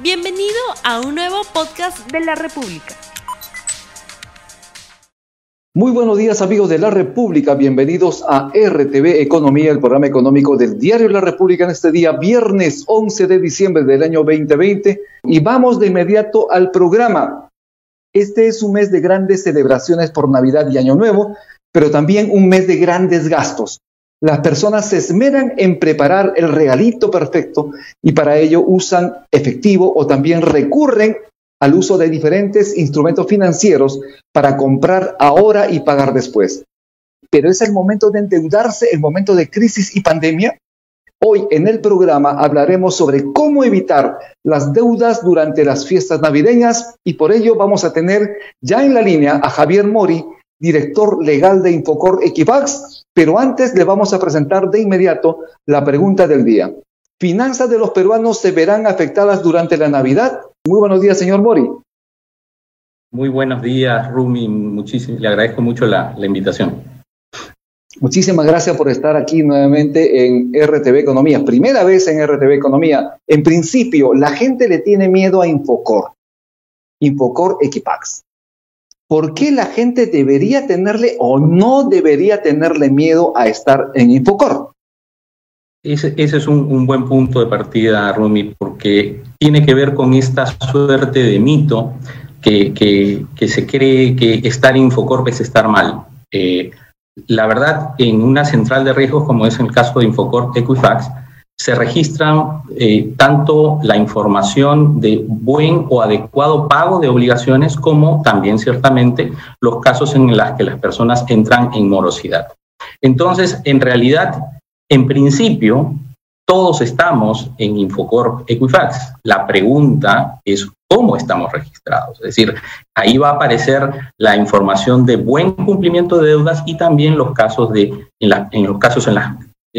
Bienvenido a un nuevo podcast de la República. Muy buenos días amigos de la República, bienvenidos a RTV Economía, el programa económico del diario La República en este día, viernes 11 de diciembre del año 2020. Y vamos de inmediato al programa. Este es un mes de grandes celebraciones por Navidad y Año Nuevo, pero también un mes de grandes gastos. Las personas se esmeran en preparar el regalito perfecto y para ello usan efectivo o también recurren al uso de diferentes instrumentos financieros para comprar ahora y pagar después. Pero es el momento de endeudarse, el momento de crisis y pandemia. Hoy en el programa hablaremos sobre cómo evitar las deudas durante las fiestas navideñas y por ello vamos a tener ya en la línea a Javier Mori, director legal de Infocor Equifax, pero antes le vamos a presentar de inmediato la pregunta del día. ¿Finanzas de los peruanos se verán afectadas durante la Navidad? Muy buenos días, señor Mori. Muy buenos días, Rumi. Muchísimo, le agradezco mucho la, la invitación. Muchísimas gracias por estar aquí nuevamente en RTV Economía. Primera vez en RTV Economía. En principio, la gente le tiene miedo a Infocor. Infocor Equipax. ¿Por qué la gente debería tenerle o no debería tenerle miedo a estar en Infocor? Ese, es un, buen punto de partida, Rumi, porque tiene que ver con esta suerte de mito que, se cree que estar en Infocorp es estar mal. Eh, la verdad, en una central de riesgos como es el caso de Infocorp Equifax, se registran eh, tanto la información de buen o adecuado pago de obligaciones como también ciertamente los casos en los que las personas entran en morosidad. Entonces, en realidad, en principio, todos estamos en Infocorp Equifax. La pregunta es cómo estamos registrados. Es decir, ahí va a aparecer la información de buen cumplimiento de deudas y también los casos de en, los casos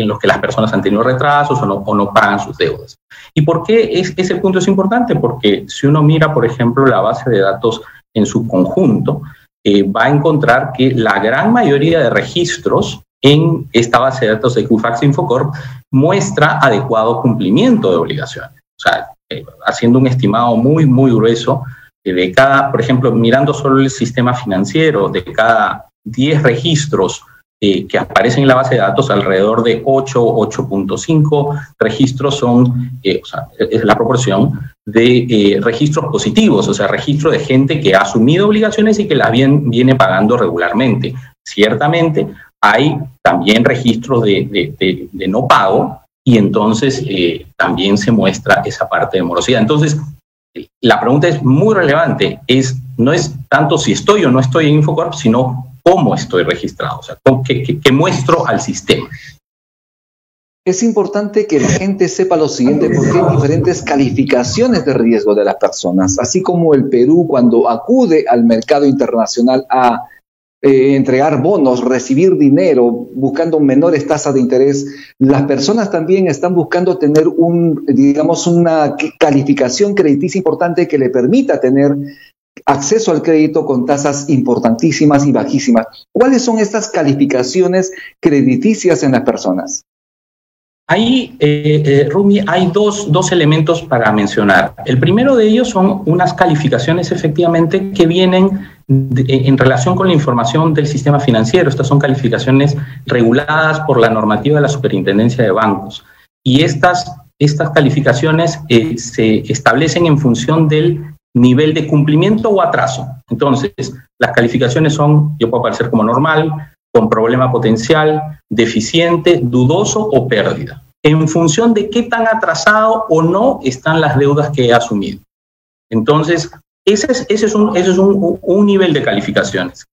en los que las personas han tenido retrasos o no, o no pagan sus deudas. ¿Y por qué es, ese punto es importante? Porque si uno mira, por ejemplo, la base de datos en su conjunto, eh, va a encontrar que la gran mayoría de registros en esta base de datos de Equifax Infocorp muestra adecuado cumplimiento de obligaciones. O sea, eh, haciendo un estimado muy, muy grueso, eh, de cada, por ejemplo, mirando solo el sistema financiero, de cada 10 registros eh, que aparecen en la base de datos, alrededor de 8, 8.5 registros son, eh, o sea, es la proporción de eh, registros positivos, o sea, registro de gente que ha asumido obligaciones y que las viene pagando regularmente. Ciertamente hay también registros de, de, de, no pago y entonces también se muestra esa parte de morosidad. Entonces, la pregunta es muy relevante, es, no es tanto si estoy o no estoy en Infocorp, sino cómo estoy registrado, o sea, qué, muestro al sistema. Es importante que la gente sepa lo siguiente porque hay diferentes calificaciones de riesgo de las personas, así como el Perú cuando acude al mercado internacional a eh, entregar bonos, recibir dinero, buscando menores tasas de interés, las personas también están buscando tener un, digamos, una calificación crediticia importante que le permita tener acceso al crédito con tasas importantísimas y bajísimas. ¿Cuáles son estas calificaciones crediticias en las personas? Ahí, eh, eh, Rumi, hay dos, dos, elementos para mencionar. El primero de ellos son unas calificaciones efectivamente que vienen en relación con la información del sistema financiero. Estas son calificaciones reguladas por la normativa de la Superintendencia de Bancos. Y estas, estas calificaciones eh, se establecen en función del nivel de cumplimiento o atraso. Entonces, las calificaciones son, yo puedo aparecer como normal, con problema potencial, deficiente, dudoso o pérdida, en función de qué tan atrasado o no están las deudas que he asumido. Entonces, ese es, ese es, un, ese es un, nivel de calificaciones,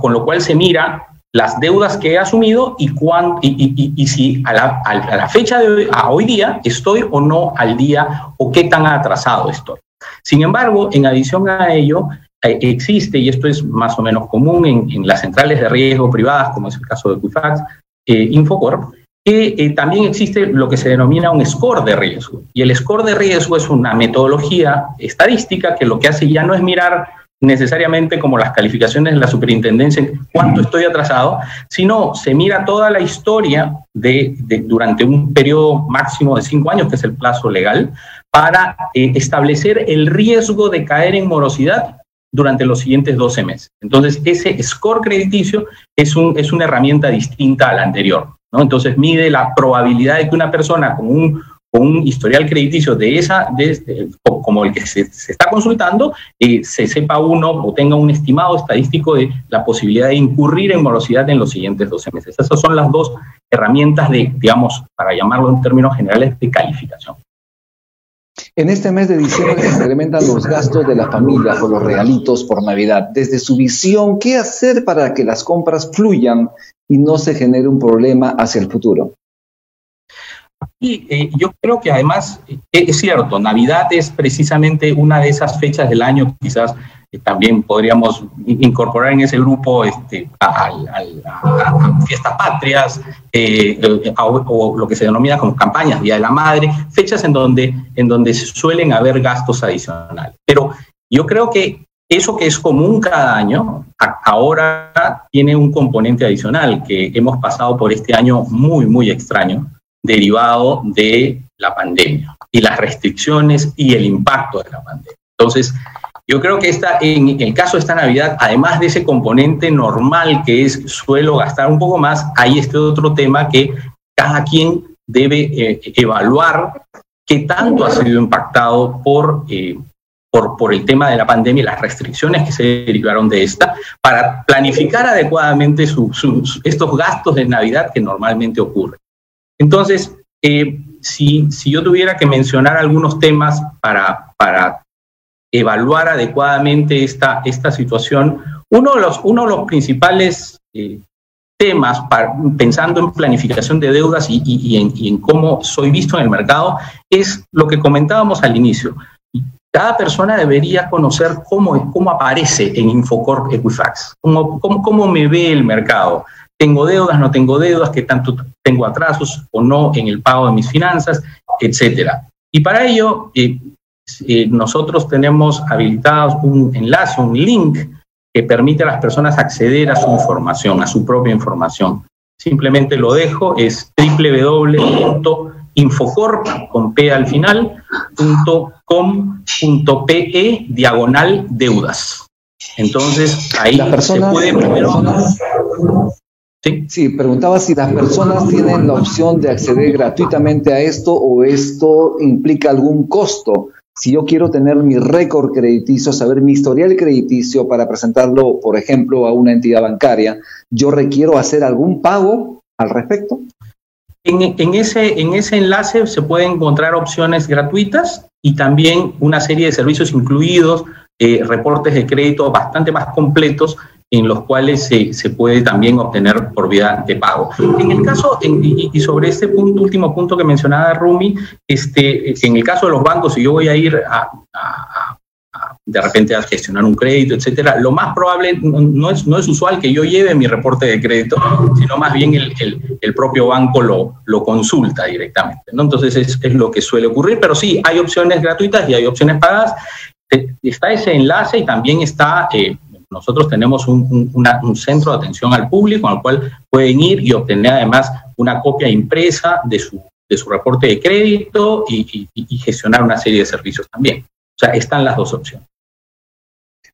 con lo cual se mira las deudas que he asumido y, cuán, y, y, y, si a la, a la fecha de hoy, a hoy día estoy o no al día o qué tan atrasado estoy. Sin embargo, en adición a ello, eh, existe, y esto es más o menos común en, las centrales de riesgo privadas, como es el caso de Equifax, eh, Infocorp, que eh, también existe lo que se denomina un score de riesgo. Y el score de riesgo es una metodología estadística que lo que hace ya no es mirar necesariamente como las calificaciones de la superintendencia, cuánto estoy atrasado, sino se mira toda la historia de, durante un periodo máximo de cinco años, que es el plazo legal, para eh, establecer el riesgo de caer en morosidad durante los siguientes 12 meses. Entonces, ese score crediticio es, un, es una herramienta distinta a la anterior. Entonces, mide la probabilidad de que una persona con un, con un historial crediticio de esa, de, este, como el que se, está consultando, eh, se sepa uno o tenga un estimado estadístico de la posibilidad de incurrir en morosidad en los siguientes 12 meses. Esas son las dos herramientas de, digamos, para llamarlo en términos generales, de calificación. En este mes de diciembre se incrementan los gastos de la familia por los regalitos por Navidad. Desde su visión, ¿qué hacer para que las compras fluyan y no se genere un problema hacia el futuro? Y eh, yo creo que además eh, es cierto, Navidad es precisamente una de esas fechas del año, quizás también podríamos incorporar en ese grupo este, a, fiestas patrias o lo que se denomina como campañas, Día de la Madre, fechas en donde, en donde suelen haber gastos adicionales. Pero yo creo que eso que es común cada año, ahora tiene un componente adicional que hemos pasado por este año muy, muy extraño derivado de la pandemia y las restricciones y el impacto de la pandemia. Entonces, yo creo que esta, en el caso de esta Navidad, además de ese componente normal que es suelo gastar un poco más, hay este otro tema que cada quien debe eh, evaluar qué tanto ha sido impactado por, eh, por, por, el tema de la pandemia y las restricciones que se derivaron de esta, para planificar adecuadamente estos gastos de Navidad que normalmente ocurren. Entonces, eh, si, yo tuviera que mencionar algunos temas para, para evaluar adecuadamente esta, esta situación, uno de los, uno de los principales eh, temas, pensando en planificación de deudas y, en, cómo soy visto en el mercado, es lo que comentábamos al inicio. Cada persona debería conocer cómo, cómo aparece en Infocorp Equifax, cómo, cómo, cómo me ve el mercado tengo deudas, no tengo deudas, qué tanto tengo atrasos o no en el pago de mis finanzas, etcétera. Y para ello, eh, eh, nosotros tenemos habilitados un enlace, un link que permite a las personas acceder a su información, a su propia información. Simplemente lo dejo, es www.infocorp, con P al final, .com.pe diagonal deudas. Entonces, ahí se puede primero Sí. preguntaba si las personas tienen la opción de acceder gratuitamente a esto o esto implica algún costo. Si yo quiero tener mi récord crediticio, saber mi historial crediticio para presentarlo, por ejemplo, a una entidad bancaria, ¿yo requiero hacer algún pago al respecto? En, ese, en ese enlace se pueden encontrar opciones gratuitas y también una serie de servicios incluidos, eh, reportes de crédito bastante más completos en los cuales se, se, puede también obtener por vía de pago. En el caso, y, sobre este punto, último punto que mencionaba Rumi, este, en el caso de los bancos, si yo voy a ir a, de repente a gestionar un crédito, etcétera, lo más probable no es, no es usual que yo lleve mi reporte de crédito, sino más bien el, el, el propio banco lo, lo consulta directamente. ¿no? Entonces es, es, lo que suele ocurrir, pero sí, hay opciones gratuitas y hay opciones pagadas. Está ese enlace y también está... Eh, nosotros tenemos un, centro de atención al público al cual pueden ir y obtener además una copia impresa de su, de su reporte de crédito y, gestionar una serie de servicios también. O sea, están las dos opciones.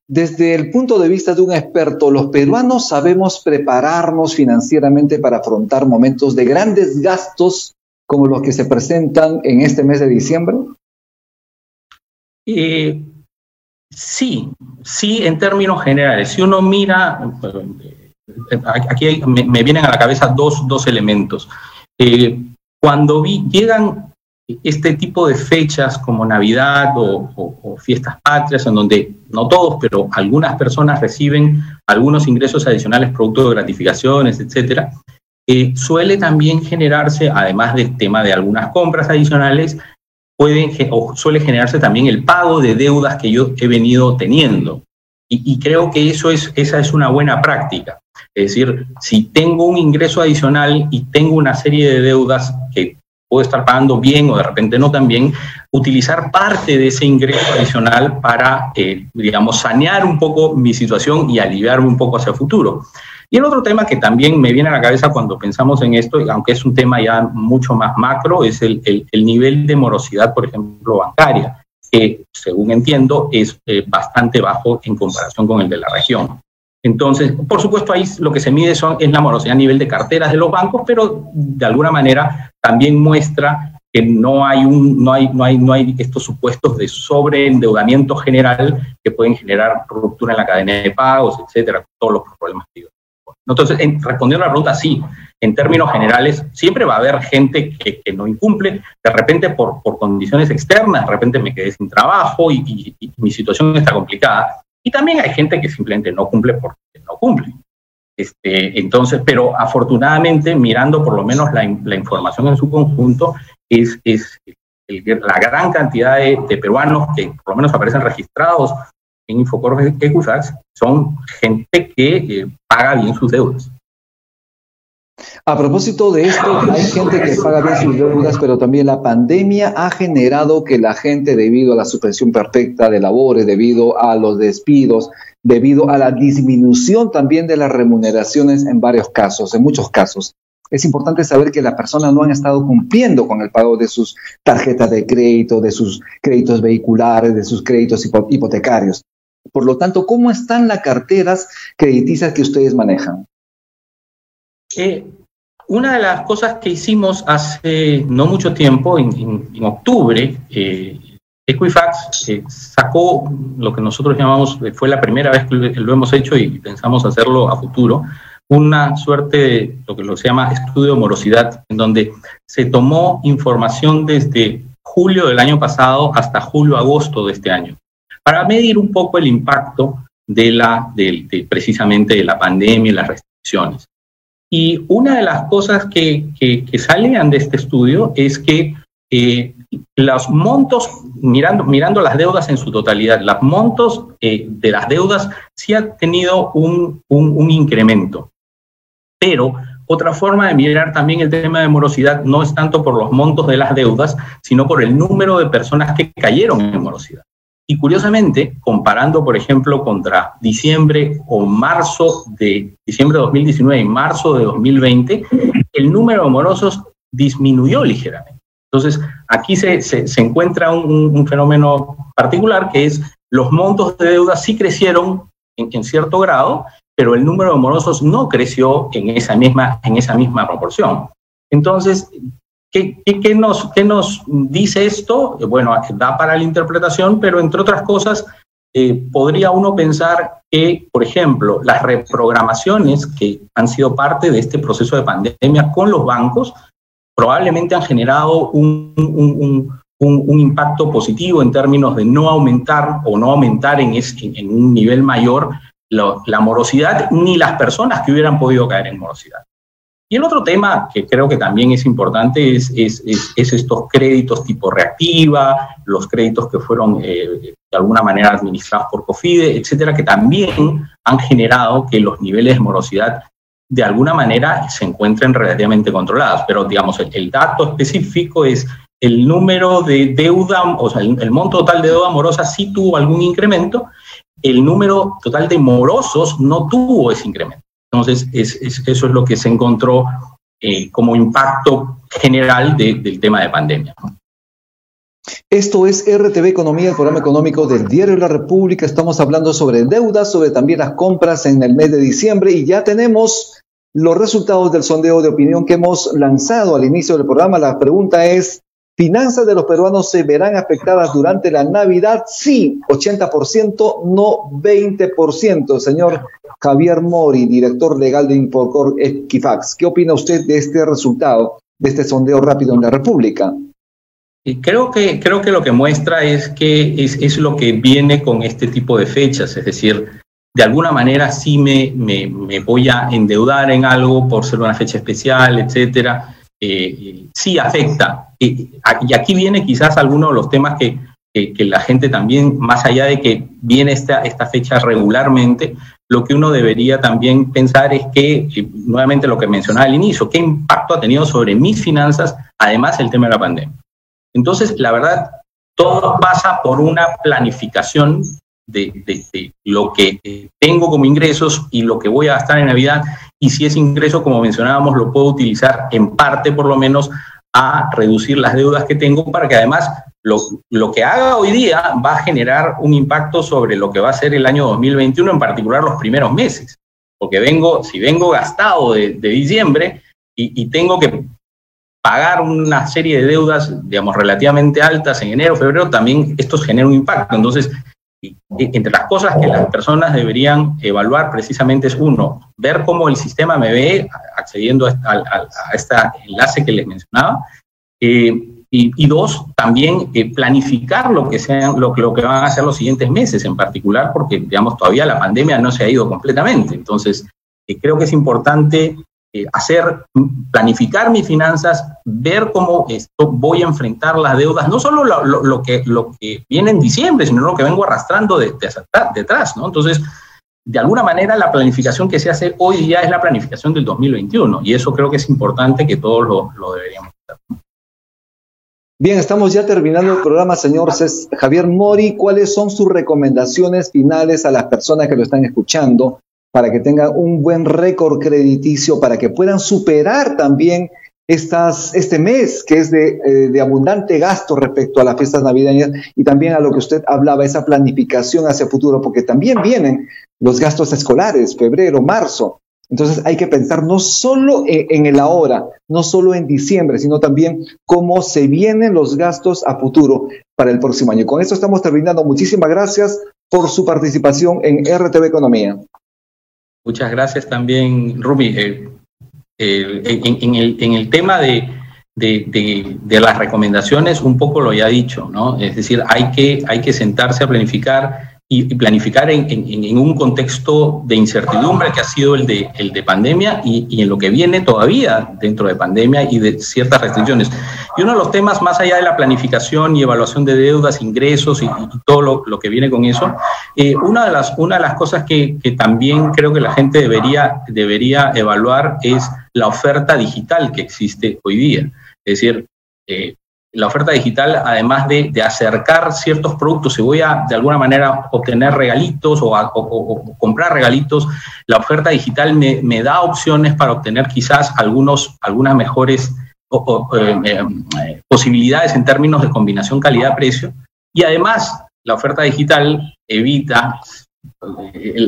Desde el punto de vista de un experto, ¿los peruanos sabemos prepararnos financieramente para afrontar momentos de grandes gastos como los que se presentan en este mes de diciembre? Eh, Sí, sí, en términos generales. Si uno mira, aquí me, vienen a la cabeza dos, dos elementos. Eh, cuando vi, llegan este tipo de fechas como Navidad o, fiestas patrias, en donde no todos, pero algunas personas reciben algunos ingresos adicionales producto de gratificaciones, etcétera, eh, suele también generarse, además del tema de algunas compras adicionales, pueden o suele generarse también el pago de deudas que yo he venido teniendo. Y, creo que eso es, esa es una buena práctica. Es decir, si tengo un ingreso adicional y tengo una serie de deudas que puedo estar pagando bien o de repente no tan bien, utilizar parte de ese ingreso adicional para, eh, digamos, sanear un poco mi situación y aliviarme un poco hacia el futuro. Y el otro tema que también me viene a la cabeza cuando pensamos en esto, aunque es un tema ya mucho más macro, es el, el, nivel de morosidad, por ejemplo, bancaria, que según entiendo es eh, bastante bajo en comparación con el de la región. Entonces, por supuesto, ahí lo que se mide son, es la morosidad a nivel de carteras de los bancos, pero de alguna manera también muestra que no hay, un, no hay, no hay, no hay estos supuestos de sobreendeudamiento general que pueden generar ruptura en la cadena de pagos, etcétera, todos los problemas que Entonces, respondiendo a la pregunta, sí, en términos generales, siempre va a haber gente que, que no incumple, de repente por, por, condiciones externas, de repente me quedé sin trabajo y, y mi situación está complicada. Y también hay gente que simplemente no cumple porque no cumple. Este, entonces, pero afortunadamente, mirando por lo menos la, la información en su conjunto, es, es la gran cantidad de, peruanos que por lo menos aparecen registrados en Infocorp Equifax son gente que paga bien sus deudas. A propósito de esto, hay gente que paga bien sus deudas, pero también la pandemia ha generado que la gente, debido a la suspensión perfecta de labores, debido a los despidos, debido a la disminución también de las remuneraciones en varios casos, en muchos casos, es importante saber que las personas no han estado cumpliendo con el pago de sus tarjetas de crédito, de sus créditos vehiculares, de sus créditos hipotecarios. Por lo tanto, ¿cómo están las carteras crediticias que ustedes manejan? Eh, una de las cosas que hicimos hace no mucho tiempo, en, octubre, eh, Equifax eh, sacó lo que nosotros llamamos, fue la primera vez que lo hemos hecho y pensamos hacerlo a futuro, una suerte de lo que se llama estudio de morosidad, en donde se tomó información desde julio del año pasado hasta julio-agosto de este año, para medir un poco el impacto de la, precisamente de la pandemia y las restricciones. Y una de las cosas que, que, salían de este estudio es que eh, los montos, mirando, mirando las deudas en su totalidad, los montos eh, de las deudas sí han tenido un incremento. Pero otra forma de mirar también el tema de morosidad no es tanto por los montos de las deudas, sino por el número de personas que cayeron en morosidad. Y curiosamente, comparando, por ejemplo, contra diciembre o marzo de diciembre de 2019 y marzo de 2020, el número de morosos disminuyó ligeramente. Entonces, aquí se, se, encuentra un, fenómeno particular que es los montos de deuda sí crecieron en, en cierto grado, pero el número de morosos no creció en esa misma, en esa misma proporción. Entonces, ¿qué, qué, nos, ¿qué nos dice esto? Bueno, da para la interpretación, pero entre otras cosas, eh, podría uno pensar que, por ejemplo, las reprogramaciones que han sido parte de este proceso de pandemia con los bancos probablemente han generado un, un, un, impacto positivo en términos de no aumentar o no aumentar en, en un nivel mayor la morosidad ni las personas que hubieran podido caer en morosidad. Y el otro tema que creo que también es importante es, es, es, estos créditos tipo reactiva, los créditos que fueron eh, de alguna manera administrados por COFIDE, etcétera, que también han generado que los niveles de morosidad de alguna manera se encuentren relativamente controlados. Pero, digamos, el, dato específico es el número de deuda, o sea, el, el monto total de deuda morosa sí tuvo algún incremento el número total de morosos no tuvo ese incremento. Entonces, eso es lo que se encontró eh, como impacto general del tema de pandemia. Esto es RTV Economía, el programa económico del Diario de la República. Estamos hablando sobre deudas, sobre también las compras en el mes de diciembre y ya tenemos los resultados del sondeo de opinión que hemos lanzado al inicio del programa. La pregunta es, ¿Finanzas de los peruanos se verán afectadas durante la Navidad? Sí, 80%, no 20%. Señor Javier Mori, director legal de Infocor Equifax, ¿qué opina usted de este resultado, de este sondeo rápido en la República? Creo que, creo que lo que muestra es que es, es, lo que viene con este tipo de fechas, es decir, de alguna manera sí me, me, me voy a endeudar en algo por ser una fecha especial, etcétera eh, sí afecta. Y aquí viene quizás alguno de los temas que, que, la gente también, más allá de que viene esta, fecha regularmente, lo que uno debería también pensar es que, nuevamente lo que mencionaba al inicio, qué impacto ha tenido sobre mis finanzas, además el tema de la pandemia. Entonces, la verdad, todo pasa por una planificación de, lo que eh, tengo como ingresos y lo que voy a gastar en Navidad. Y si ese ingreso, como mencionábamos, lo puedo utilizar en parte, por lo menos, a reducir las deudas que tengo para que además lo, lo, que haga hoy día va a generar un impacto sobre lo que va a ser el año 2021, en particular los primeros meses. Porque vengo, si vengo gastado de, diciembre y, y, tengo que pagar una serie de deudas, digamos, relativamente altas en enero, febrero, también esto genera un impacto. Entonces, entre las cosas que las personas deberían evaluar precisamente es uno, ver cómo el sistema me ve accediendo a, este enlace que les mencionaba, eh, y, dos, también eh, planificar lo que, sean, lo, lo, que van a ser los siguientes meses en particular, porque digamos todavía la pandemia no se ha ido completamente. Entonces, eh, creo que es importante eh, hacer, planificar mis finanzas, ver cómo voy a enfrentar las deudas, no solo lo, que, viene en diciembre, sino lo que vengo arrastrando de, detrás, ¿no? Entonces, de alguna manera la planificación que se hace hoy día es la planificación del 2021 y eso creo que es importante que todos lo, lo deberíamos hacer. Bien, estamos ya terminando el programa, señor Javier Mori. ¿Cuáles son sus recomendaciones finales a las personas que lo están escuchando para que tengan un buen récord crediticio, para que puedan superar también este mes que es de, eh, de, abundante gasto respecto a las fiestas navideñas y también a lo que usted hablaba, esa planificación hacia futuro, porque también vienen los gastos escolares, febrero, marzo. Entonces hay que pensar no solo en, en el ahora, no solo en diciembre, sino también cómo se vienen los gastos a futuro para el próximo año. Con esto estamos terminando. Muchísimas gracias por su participación en RTV Economía. Muchas gracias también, Rumi. Eh, en, el, tema de, las recomendaciones, un poco lo ya dicho, ¿no? Es decir, hay que, hay que sentarse a planificar y, planificar en, un contexto de incertidumbre que ha sido el de, el de pandemia y, en lo que viene todavía dentro de pandemia y de ciertas restricciones. Y uno de los temas, más allá de la planificación y evaluación de deudas, ingresos y, todo lo, lo, que viene con eso, eh, una, de las, una de las cosas que, que, también creo que la gente debería, debería evaluar es la oferta digital que existe hoy día. Es decir, eh, la oferta digital, además de, acercar ciertos productos, si voy a de alguna manera obtener regalitos o, comprar regalitos, la oferta digital me, da opciones para obtener quizás algunos, algunas mejores eh, eh, posibilidades en términos de combinación calidad-precio. Y además, la oferta digital evita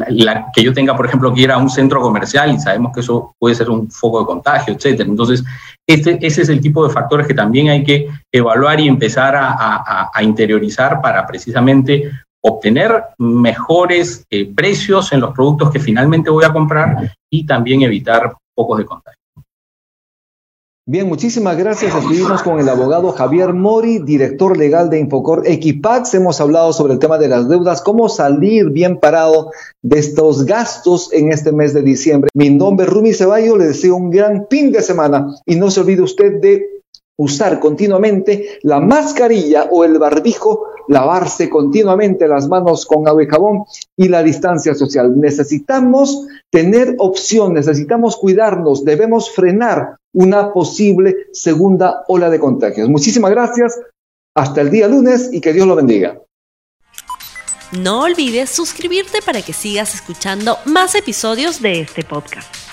la, que yo tenga, por ejemplo, que ir a un centro comercial y sabemos que eso puede ser un foco de contagio, etcétera. Entonces, este, ese es el tipo de factores que también hay que evaluar y empezar a, interiorizar para precisamente obtener mejores eh, precios en los productos que finalmente voy a comprar y también evitar focos de contagio. Bien, muchísimas gracias. Estuvimos con el abogado Javier Mori, director legal de Infocor Equipax. Hemos hablado sobre el tema de las deudas, cómo salir bien parado de estos gastos en este mes de diciembre. Mi nombre es Rumi Ceballo, le deseo un gran fin de semana y no se olvide usted de usar continuamente la mascarilla o el barbijo, lavarse continuamente las manos con agua y jabón y la distancia social. Necesitamos tener opción, necesitamos cuidarnos, debemos frenar una posible segunda ola de contagios. Muchísimas gracias, hasta el día lunes y que Dios lo bendiga. No olvides suscribirte para que sigas escuchando más episodios de este podcast.